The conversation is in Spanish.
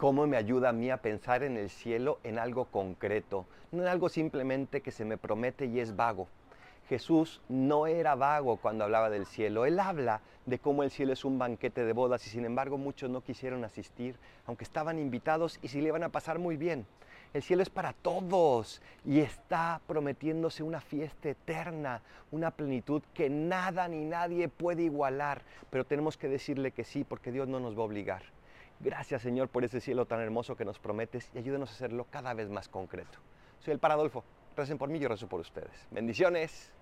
cómo me ayuda a mí a pensar en el cielo en algo concreto, no en algo simplemente que se me promete y es vago. Jesús no era vago cuando hablaba del cielo. Él habla de cómo el cielo es un banquete de bodas y sin embargo muchos no quisieron asistir, aunque estaban invitados y si le iban a pasar muy bien. El cielo es para todos y está prometiéndose una fiesta eterna, una plenitud que nada ni nadie puede igualar, pero tenemos que decirle que sí porque Dios no nos va a obligar. Gracias Señor por ese cielo tan hermoso que nos prometes y ayúdenos a hacerlo cada vez más concreto. Soy el Paradolfo. Recen por mí, yo rezo por ustedes. Bendiciones.